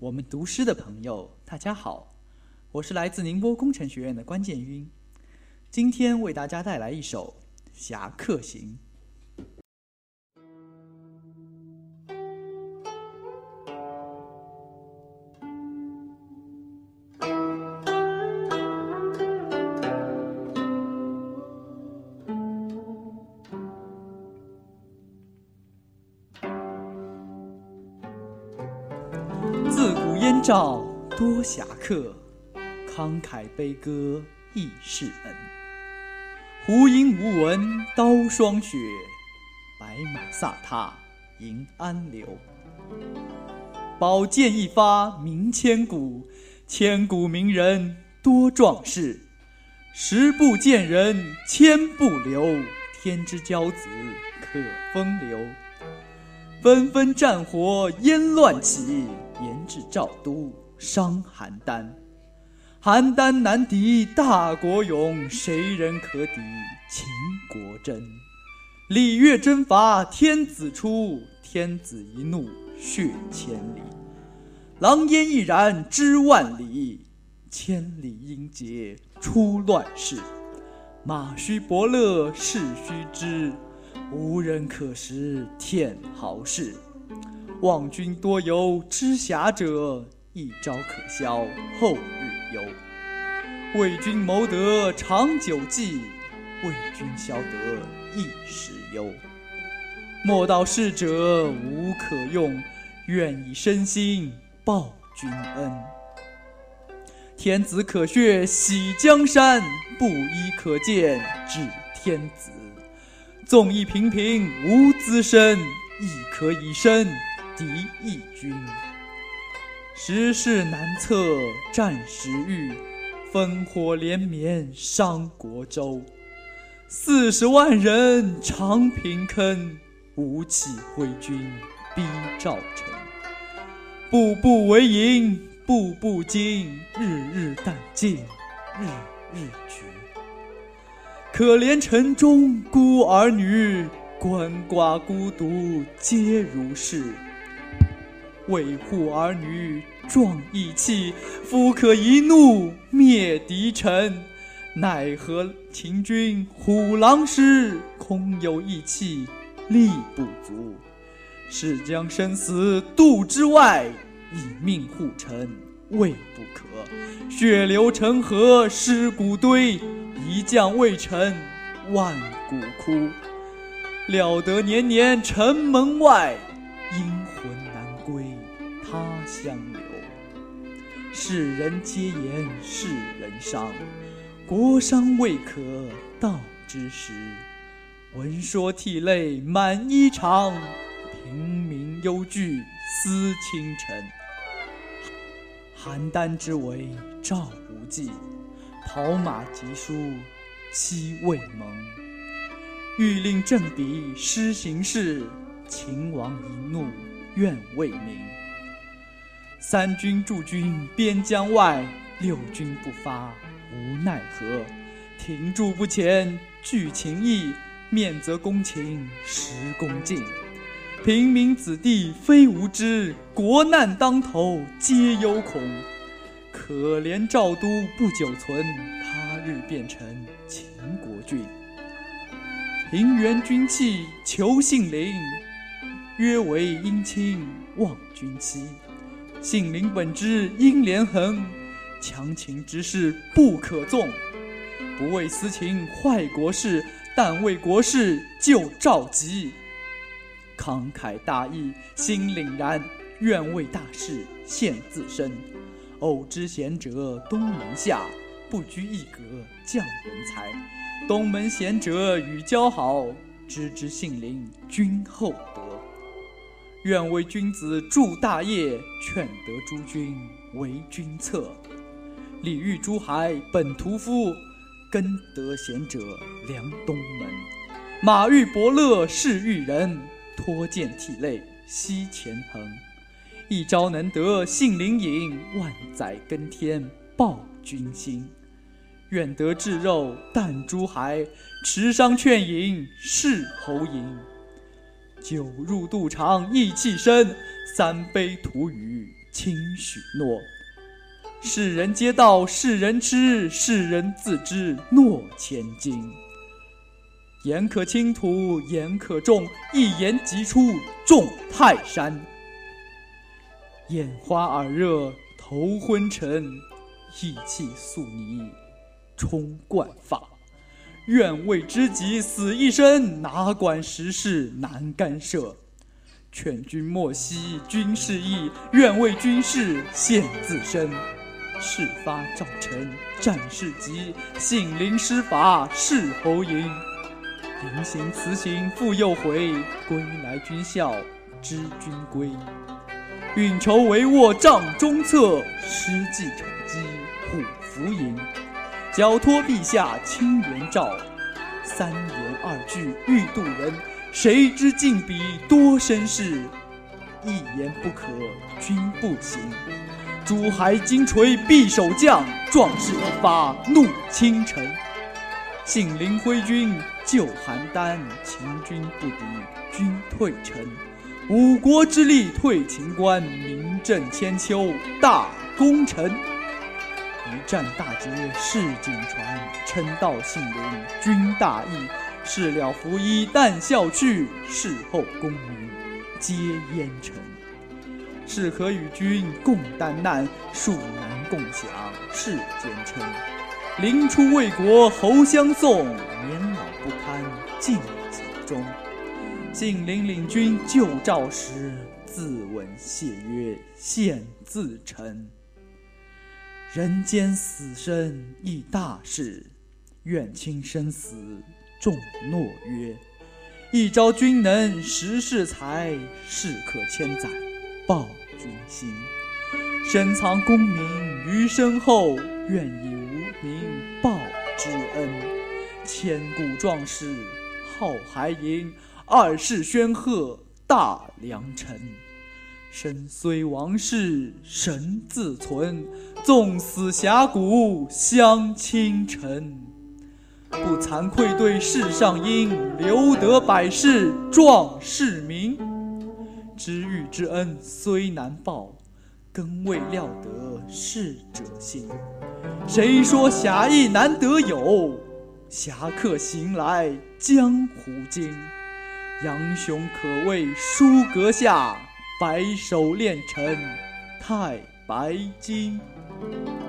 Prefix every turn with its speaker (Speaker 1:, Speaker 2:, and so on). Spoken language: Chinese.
Speaker 1: 我们读诗的朋友，大家好，我是来自宁波工程学院的关建英，今天为大家带来一首《侠客行》。自古燕赵多侠客，慷慨悲歌亦是恩。胡音无闻刀霜雪，白马飒沓迎安流。宝剑一发名千古，千古名人多壮士。十步见人千步留，天之骄子可风流。纷纷战火烟乱起，严至赵都伤邯郸。邯郸难敌大国勇，谁人可抵秦国真？礼乐征伐天子出，天子一怒血千里。狼烟易燃知万里，千里英杰出乱世。马须伯乐世须知。无人可识天豪士，望君多有知侠者，一朝可消后日忧。为君谋得长久计，为君消得一时忧。莫道逝者无可用，愿以身心报君恩。天子可血洗江山，布衣可见指天子。纵意平平无资身，亦可以身敌义军。时势难测战时遇，烽火连绵伤国州。四十万人长平坑，吴起挥军逼赵城。步步为营，步步惊，日日殆尽，日日绝。可怜城中孤儿女，鳏寡孤独皆如是。为护儿女壮义气，夫可一怒灭敌臣。奈何秦军虎狼师，空有义气力不足。是将生死度之外，以命护城未不可。血流成河尸骨堆。一将未成，万骨枯。料得年年城门外，阴魂难归他乡留。世人皆言世人伤，国伤未可道之时。闻说涕泪满衣裳，平民忧惧思倾城。邯郸之围赵无忌。跑马疾书期未萌，欲令正比施行事。秦王一怒愿为民。三军驻军边疆外，六军不发无奈何。停驻不前拒秦意，面则攻秦实恭敬。平民子弟非无知，国难当头皆忧恐。可怜赵都不久存，他日变成秦国郡。平原君弃求信陵，约为姻亲望君妻。信陵本知应连横，强秦之事不可纵。不为私情坏国事，但为国事救赵急。慷慨大义心凛然，愿为大事献自身。偶知贤者东门下，不拘一格降人才。东门贤者与交好，知之信陵君厚德。愿为君子筑大业，劝得诸君为君策。礼遇诸海本屠夫，根得贤者良东门。马遇伯乐是遇人，托剑涕泪惜前程。一朝能得信陵尹，万载耕天报君心。愿得炙肉啖珠海，持觞劝饮是侯饮。酒入肚肠意气深，三杯吐语轻许诺。世人皆道世人痴，世人自知诺千金。言可轻吐，言可重，一言即出重泰山。眼花耳热，头昏沉，意气素泥冲冠发。愿为知己死一生，哪管时事难干涉。劝君莫惜军事义，愿为军事献自身。事发赵臣战事急，信陵施法事侯迎。临行辞行复又回，归来军校知军规。运筹帷幄帐中策，失计成机虎符营。交托陛下亲言诏，三言二句欲度人。谁知进笔多生事，一言不可君不行。珠海金锤匕首将，壮士一发怒倾城。信陵挥军救邯郸，秦军不敌军退城。五国之力退秦关，名震千秋大功臣。一战大捷世锦传，称道信陵君大义。事了拂衣但笑去，事后功名皆烟尘。是可与君共担难，庶难共享世间称。临出魏国侯相送，年老不堪尽己忠。信陵领军救赵时，自刎谢曰：“献自臣。”人间死生亦大事，愿倾生死重诺约。一朝君能识世才，事可千载报君心。深藏功名于身后，愿以无名报之恩。千古壮士号还营，二世宣赫大良辰。身虽亡世神自存，纵死峡谷相倾城。不惭愧对世上英，留得百世壮士名。知遇之恩虽难报，更未料得逝者心。谁说侠义难得有？侠客行来江湖经。杨雄可谓书阁下。白首练成太白金。thank you